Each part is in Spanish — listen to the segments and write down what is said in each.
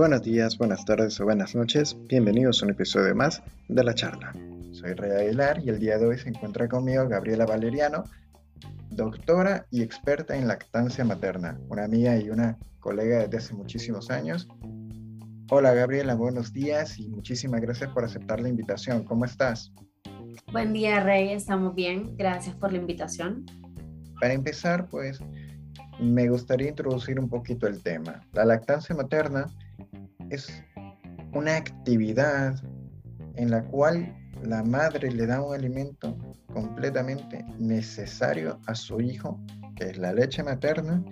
Buenos días, buenas tardes o buenas noches. Bienvenidos a un episodio más de La Charla. Soy Rey Aguilar y el día de hoy se encuentra conmigo Gabriela Valeriano, doctora y experta en lactancia materna, una amiga y una colega desde hace muchísimos años. Hola Gabriela, buenos días y muchísimas gracias por aceptar la invitación. ¿Cómo estás? Buen día Rey, estamos bien. Gracias por la invitación. Para empezar, pues me gustaría introducir un poquito el tema. La lactancia materna es una actividad en la cual la madre le da un alimento completamente necesario a su hijo, que es la leche materna,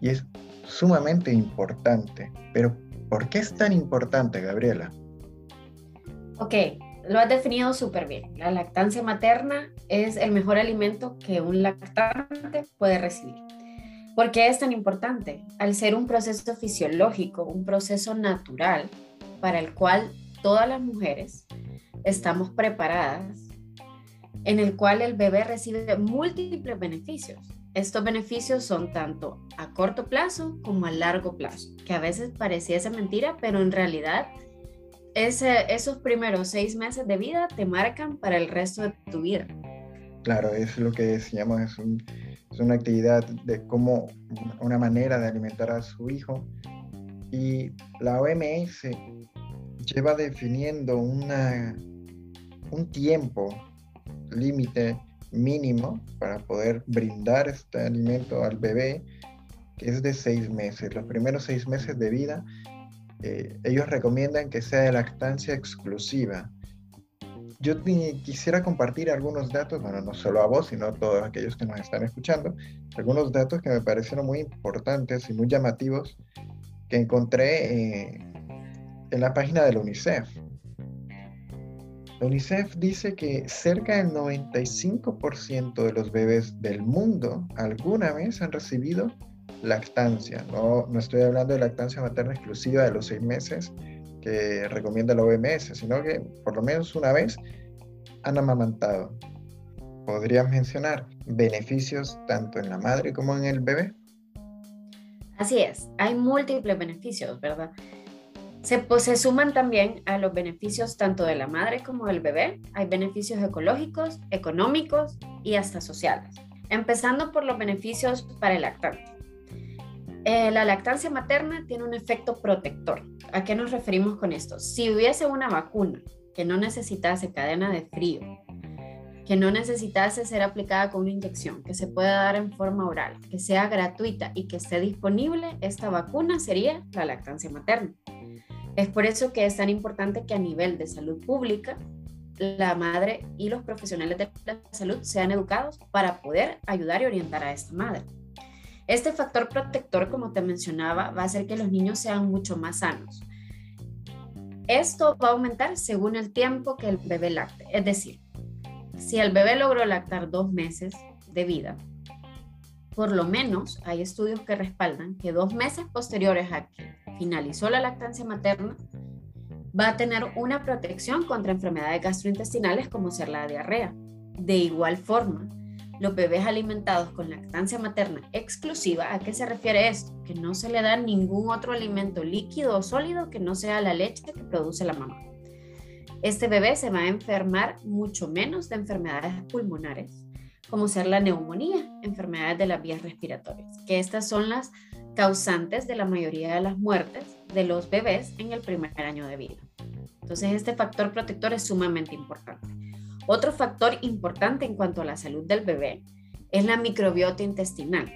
y es sumamente importante. Pero, ¿por qué es tan importante, Gabriela? Ok, lo has definido súper bien. La lactancia materna es el mejor alimento que un lactante puede recibir. ¿Por qué es tan importante? Al ser un proceso fisiológico, un proceso natural para el cual todas las mujeres estamos preparadas, en el cual el bebé recibe múltiples beneficios. Estos beneficios son tanto a corto plazo como a largo plazo, que a veces pareciese mentira, pero en realidad esos primeros seis meses de vida te marcan para el resto de tu vida. Claro, es lo que decíamos, es un es una actividad de cómo, una manera de alimentar a su hijo. Y la OMS lleva definiendo una, un tiempo límite mínimo para poder brindar este alimento al bebé, que es de seis meses. Los primeros seis meses de vida, eh, ellos recomiendan que sea de lactancia exclusiva yo quisiera compartir algunos datos, bueno, no solo a vos, sino a todos aquellos que nos están escuchando, algunos datos que me parecieron muy importantes y muy llamativos que encontré eh, en la página de la UNICEF. La UNICEF dice que cerca del 95% de los bebés del mundo alguna vez han recibido lactancia. No, no estoy hablando de lactancia materna exclusiva de los seis meses, que recomienda la OMS, sino que por lo menos una vez han amamantado. ¿Podrías mencionar beneficios tanto en la madre como en el bebé? Así es, hay múltiples beneficios, ¿verdad? Se, pues, se suman también a los beneficios tanto de la madre como del bebé. Hay beneficios ecológicos, económicos y hasta sociales. Empezando por los beneficios para el lactante. Eh, la lactancia materna tiene un efecto protector. ¿A qué nos referimos con esto? Si hubiese una vacuna que no necesitase cadena de frío, que no necesitase ser aplicada con una inyección, que se pueda dar en forma oral, que sea gratuita y que esté disponible, esta vacuna sería la lactancia materna. Es por eso que es tan importante que a nivel de salud pública, la madre y los profesionales de la salud sean educados para poder ayudar y orientar a esta madre. Este factor protector, como te mencionaba, va a hacer que los niños sean mucho más sanos. Esto va a aumentar según el tiempo que el bebé lacte. Es decir, si el bebé logró lactar dos meses de vida, por lo menos hay estudios que respaldan que dos meses posteriores a que finalizó la lactancia materna, va a tener una protección contra enfermedades gastrointestinales como ser la diarrea. De igual forma, los bebés alimentados con lactancia materna exclusiva, ¿a qué se refiere esto? Que no se le da ningún otro alimento líquido o sólido que no sea la leche que produce la mamá. Este bebé se va a enfermar mucho menos de enfermedades pulmonares, como ser la neumonía, enfermedades de las vías respiratorias, que estas son las causantes de la mayoría de las muertes de los bebés en el primer año de vida. Entonces, este factor protector es sumamente importante. Otro factor importante en cuanto a la salud del bebé es la microbiota intestinal.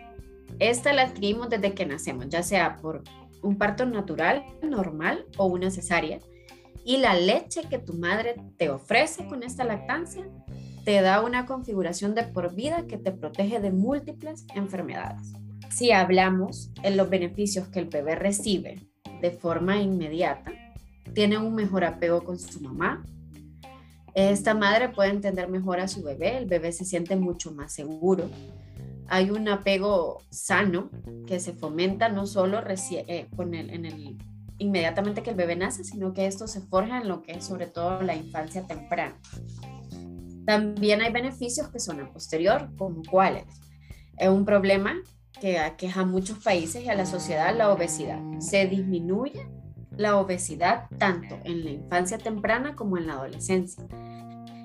Esta la adquirimos desde que nacemos, ya sea por un parto natural, normal o una cesárea. Y la leche que tu madre te ofrece con esta lactancia te da una configuración de por vida que te protege de múltiples enfermedades. Si hablamos en los beneficios que el bebé recibe de forma inmediata, tiene un mejor apego con su mamá, esta madre puede entender mejor a su bebé, el bebé se siente mucho más seguro. Hay un apego sano que se fomenta no solo eh, con el, en el, inmediatamente que el bebé nace, sino que esto se forja en lo que es sobre todo la infancia temprana. También hay beneficios que son a posterior, como cuáles. Es un problema que aqueja a muchos países y a la sociedad, la obesidad. Se disminuye la obesidad tanto en la infancia temprana como en la adolescencia.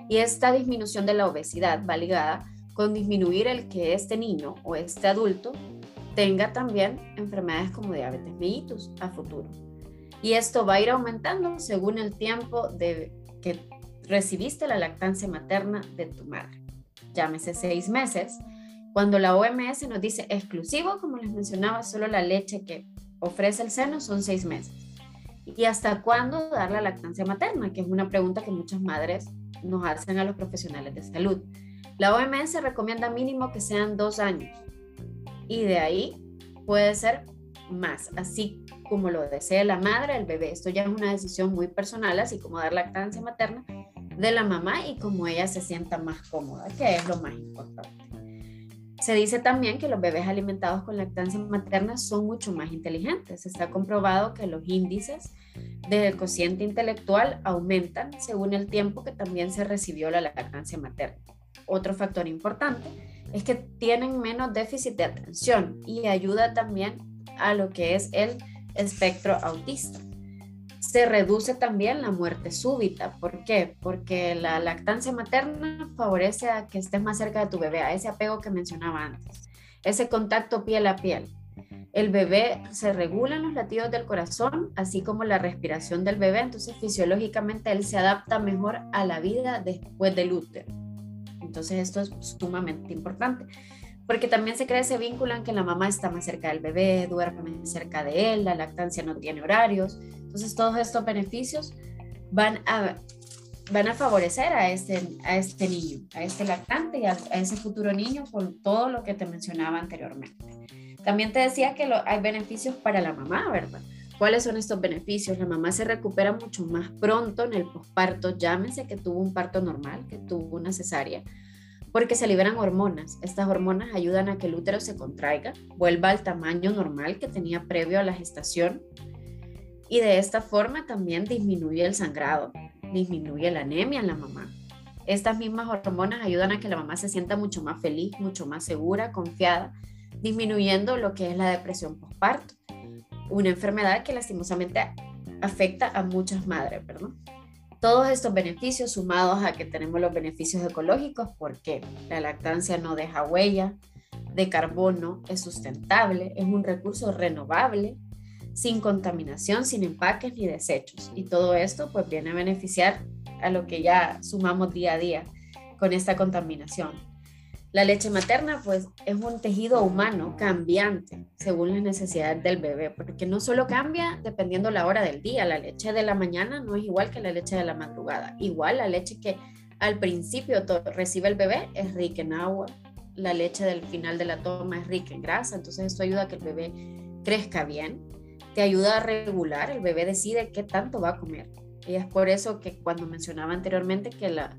Y esta disminución de la obesidad va ligada con disminuir el que este niño o este adulto tenga también enfermedades como diabetes mellitus a futuro. Y esto va a ir aumentando según el tiempo de que recibiste la lactancia materna de tu madre. Llámese seis meses. Cuando la OMS nos dice exclusivo, como les mencionaba, solo la leche que ofrece el seno son seis meses. ¿Y hasta cuándo dar la lactancia materna? Que es una pregunta que muchas madres nos hacen a los profesionales de salud. La OMS recomienda mínimo que sean dos años y de ahí puede ser más, así como lo desee la madre, el bebé. Esto ya es una decisión muy personal, así como dar lactancia materna de la mamá y como ella se sienta más cómoda, que es lo más importante. Se dice también que los bebés alimentados con lactancia materna son mucho más inteligentes. Está comprobado que los índices del cociente intelectual aumentan según el tiempo que también se recibió la lactancia materna. Otro factor importante es que tienen menos déficit de atención y ayuda también a lo que es el espectro autista. Se reduce también la muerte súbita. ¿Por qué? Porque la lactancia materna favorece a que estés más cerca de tu bebé, a ese apego que mencionaba antes, ese contacto piel a piel. El bebé se regulan los latidos del corazón, así como la respiración del bebé, entonces fisiológicamente él se adapta mejor a la vida después del útero. Entonces esto es sumamente importante, porque también se crea ese vínculo en que la mamá está más cerca del bebé, duerme cerca de él, la lactancia no tiene horarios. Entonces todos estos beneficios van a, van a favorecer a este, a este niño, a este lactante y a, ese futuro niño con todo lo que te mencionaba anteriormente. También te decía que hay beneficios para la mamá, ¿verdad? ¿Cuáles son estos beneficios? La mamá se recupera mucho más pronto en el posparto, llámese que tuvo un parto normal, que tuvo una cesárea, porque se liberan hormonas. Estas hormonas ayudan a que el útero se contraiga, vuelva al tamaño normal que tenía previo a la gestación y de esta forma también disminuye el sangrado, disminuye la anemia en la mamá. Estas mismas hormonas ayudan a que la mamá se sienta mucho más feliz, mucho más segura, confiada, disminuyendo lo que es la depresión postparto una enfermedad que lastimosamente afecta a muchas madres, ¿verdad? Todos estos beneficios sumados a que tenemos los beneficios ecológicos, porque la lactancia no deja huella de carbono, es sustentable, es un recurso renovable, sin contaminación, sin empaques ni desechos. Y todo esto pues viene a beneficiar a lo que ya sumamos día a día con esta contaminación. La leche materna, pues, es un tejido humano cambiante según las necesidades del bebé, porque no solo cambia dependiendo la hora del día, la leche de la mañana no es igual que la leche de la madrugada. Igual la leche que al principio recibe el bebé es rica en agua, la leche del final de la toma es rica en grasa, entonces esto ayuda a que el bebé crezca bien, te ayuda a regular, el bebé decide qué tanto va a comer. Y es por eso que cuando mencionaba anteriormente que la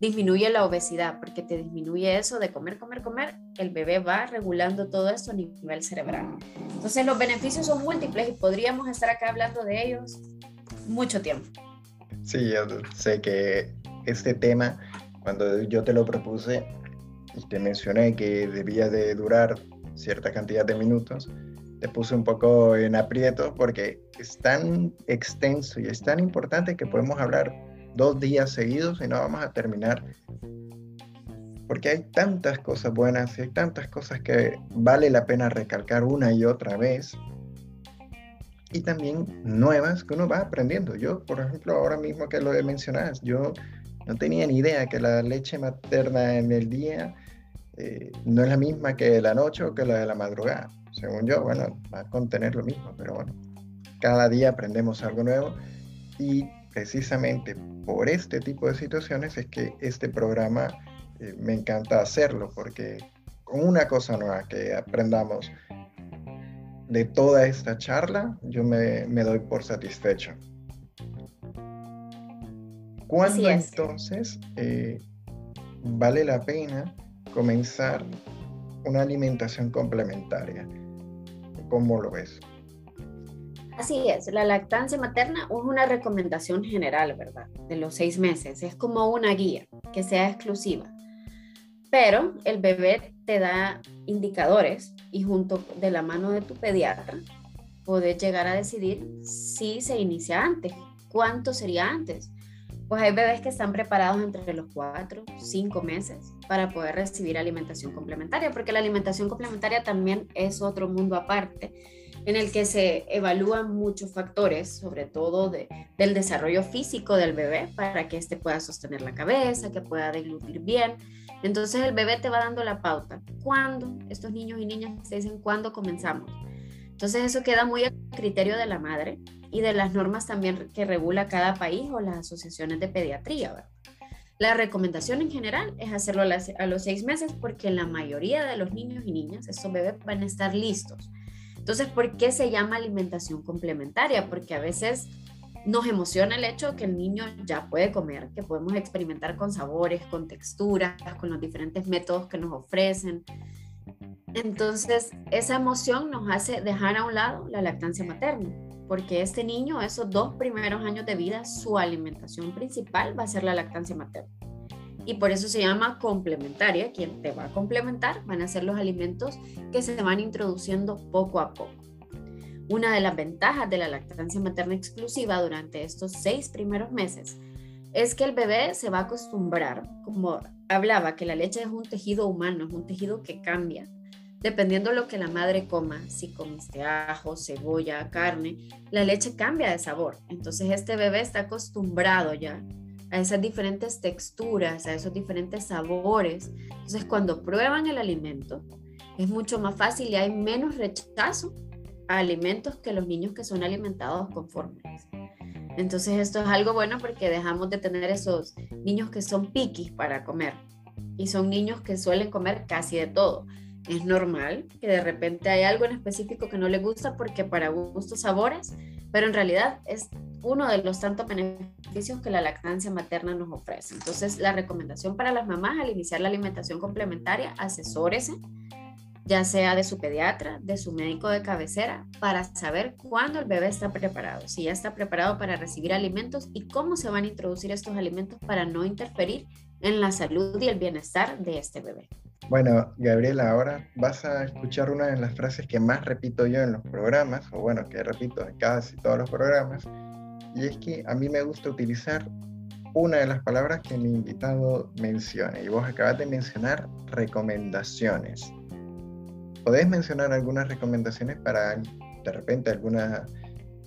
disminuye la obesidad, porque te disminuye eso de comer, comer, comer, el bebé va regulando todo esto a nivel cerebral. Entonces los beneficios son múltiples y podríamos estar acá hablando de ellos mucho tiempo. Sí, yo sé que este tema, cuando yo te lo propuse y te mencioné que debía de durar cierta cantidad de minutos, te puse un poco en aprieto porque es tan extenso y es tan importante que podemos hablar dos días seguidos y no vamos a terminar. Porque hay tantas cosas buenas y hay tantas cosas que vale la pena recalcar una y otra vez. Y también nuevas que uno va aprendiendo. Yo, por ejemplo, ahora mismo que lo he mencionado, yo no tenía ni idea que la leche materna en el día eh, no es la misma que la noche o que la de la madrugada. Según yo, bueno, va a contener lo mismo, pero bueno, cada día aprendemos algo nuevo y precisamente por este tipo de situaciones es que este programa eh, me encanta hacerlo, porque con una cosa nueva que aprendamos de toda esta charla, yo me, doy por satisfecho. ¿Cuándo entonces eh, vale la pena comenzar una alimentación complementaria? ¿Cómo lo ves? Así es, la lactancia materna es una recomendación general, ¿verdad? De los seis meses. Es como una guía que sea exclusiva. Pero el bebé te da indicadores y junto de la mano de tu pediatra poder llegar a decidir si se inicia antes, cuánto sería antes. Pues hay bebés que están preparados entre los 4, 5 meses para poder recibir alimentación complementaria, porque la alimentación complementaria también es otro mundo aparte en el que se evalúan muchos factores, sobre todo de, del desarrollo físico del bebé, para que éste pueda sostener la cabeza, que pueda deglutir bien. Entonces el bebé te va dando la pauta. ¿Cuándo? Estos niños y niñas te dicen cuándo comenzamos. Entonces eso queda muy a criterio de la madre y de las normas también que regula cada país o las asociaciones de pediatría. La recomendación en general es hacerlo a, los seis meses porque la mayoría de los niños y niñas, estos bebés van a estar listos entonces, ¿por qué se llama alimentación complementaria? Porque a veces nos emociona el hecho que el niño ya puede comer, que podemos experimentar con sabores, con texturas, con los diferentes métodos que nos ofrecen. Entonces, esa emoción nos hace dejar a un lado la lactancia materna, porque este niño, esos dos primeros años de vida, su alimentación principal va a ser la lactancia materna y por eso se llama complementaria. Quien te va a complementar van a ser los alimentos que se van introduciendo poco a poco. Una de las ventajas de la lactancia materna exclusiva durante estos seis primeros meses es que el bebé se va a acostumbrar, como hablaba, que la leche es un tejido humano, es un tejido que cambia. Dependiendo de lo que la madre coma, si comiste ajo, cebolla, carne, la leche cambia de sabor. Entonces este bebé está acostumbrado ya a esas diferentes texturas, a esos diferentes sabores. Entonces, cuando prueban el alimento, es mucho más fácil y hay menos rechazo a alimentos que los niños que son alimentados con fórmulas. Entonces, esto es algo bueno porque dejamos de tener esos niños que son piquis para comer y son niños que suelen comer casi de todo. Es normal que de repente hay algo en específico que no le gusta porque para gustos sabores, pero en realidad es uno de los tantos beneficios que la lactancia materna nos ofrece. Entonces, la recomendación para las mamás al iniciar la alimentación complementaria, asesórese, ya sea de su pediatra, de su médico de cabecera, para saber cuándo el bebé está preparado, si ya está preparado para recibir alimentos y cómo se van a introducir estos alimentos para no interferir en la salud y el bienestar de este bebé. Bueno, Gabriela, ahora vas a escuchar una de las frases que más repito yo en los programas, o bueno, que repito en casi todos los programas, y es que a mí me gusta utilizar una de las palabras que mi invitado menciona, y vos acabas de mencionar recomendaciones. ¿Podés mencionar algunas recomendaciones para de repente alguna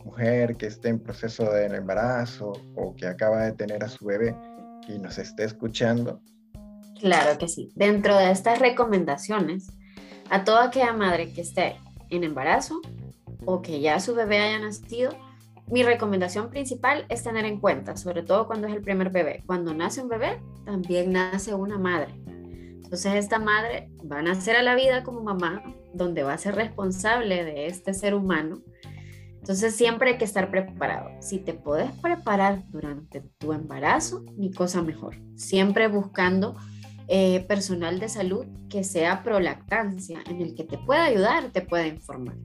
mujer que esté en proceso de embarazo o que acaba de tener a su bebé y nos esté escuchando? Claro que sí. Dentro de estas recomendaciones, a toda aquella madre que esté en embarazo o que ya su bebé haya nacido, mi recomendación principal es tener en cuenta, sobre todo cuando es el primer bebé. Cuando nace un bebé, también nace una madre. Entonces esta madre va a nacer a la vida como mamá, donde va a ser responsable de este ser humano. Entonces siempre hay que estar preparado. Si te puedes preparar durante tu embarazo, mi cosa mejor. Siempre buscando eh, personal de salud que sea pro lactancia, en el que te pueda ayudar, te pueda informar.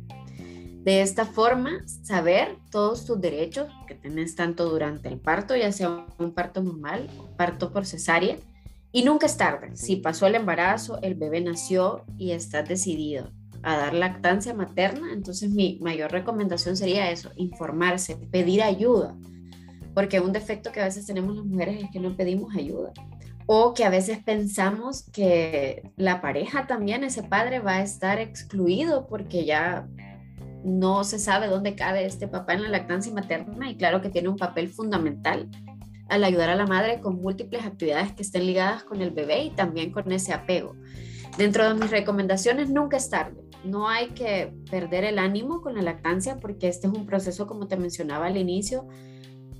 De esta forma, saber todos tus derechos que tenés tanto durante el parto, ya sea un parto normal, parto por cesárea, y nunca es tarde. Si pasó el embarazo, el bebé nació y estás decidido a dar lactancia materna, entonces mi mayor recomendación sería eso, informarse, pedir ayuda, porque un defecto que a veces tenemos las mujeres es que no pedimos ayuda. O que a veces pensamos que la pareja también, ese padre va a estar excluido porque ya no se sabe dónde cabe este papá en la lactancia materna y claro que tiene un papel fundamental al ayudar a la madre con múltiples actividades que estén ligadas con el bebé y también con ese apego. Dentro de mis recomendaciones, nunca es tarde. No hay que perder el ánimo con la lactancia porque este es un proceso, como te mencionaba al inicio,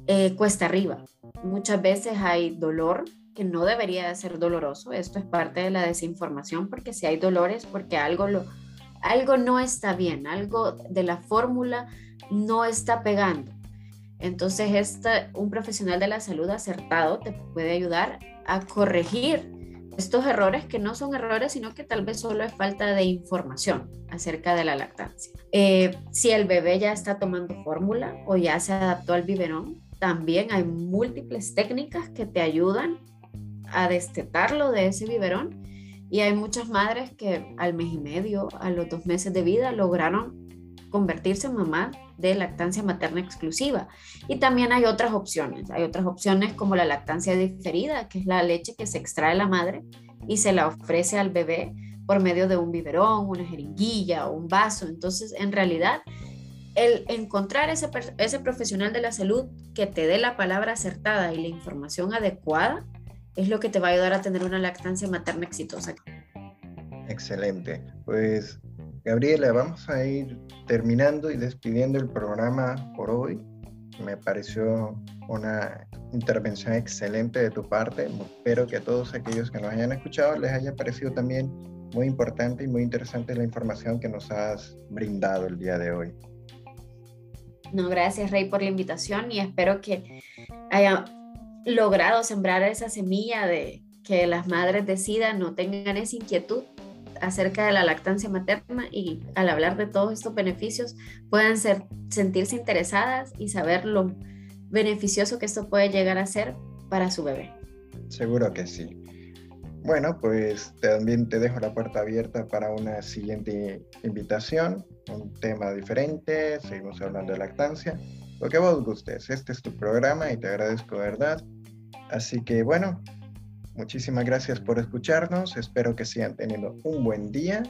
eh, cuesta arriba. Muchas veces hay dolor, que no debería ser doloroso. Esto es parte de la desinformación porque si hay dolores, porque algo, lo, algo no está bien, algo de la fórmula no está pegando. Entonces, este, un profesional de la salud acertado te puede ayudar a corregir estos errores que no son errores, sino que tal vez solo es falta de información acerca de la lactancia. Eh, si el bebé ya está tomando fórmula o ya se adaptó al biberón, también hay múltiples técnicas que te ayudan a destetarlo de ese biberón. Y hay muchas madres que al mes y medio, a los dos meses de vida, lograron convertirse en mamá de lactancia materna exclusiva. Y también hay otras opciones. Hay otras opciones como la lactancia diferida, que es la leche que se extrae la madre y se la ofrece al bebé por medio de un biberón, una jeringuilla o un vaso. Entonces, en realidad, el encontrar ese, ese profesional de la salud que te dé la palabra acertada y la información adecuada es lo que te va a ayudar a tener una lactancia materna exitosa. Excelente. Pues Gabriela, vamos a ir terminando y despidiendo el programa por hoy. Me pareció una intervención excelente de tu parte. Espero que a todos aquellos que nos hayan escuchado les haya parecido también muy importante y muy interesante la información que nos has brindado el día de hoy. No, gracias Rey por la invitación y espero que haya logrado sembrar esa semilla de que las madres decidan no tengan esa inquietud acerca de la lactancia materna y al hablar de todos estos beneficios puedan ser, sentirse interesadas y saber lo beneficioso que esto puede llegar a ser para su bebé. Seguro que sí. Bueno, pues también te dejo la puerta abierta para una siguiente invitación, un tema diferente, seguimos hablando de lactancia, lo que vos gustes. Este es tu programa y te agradezco, ¿verdad? Así que bueno, muchísimas gracias por escucharnos. Espero que sigan teniendo un buen día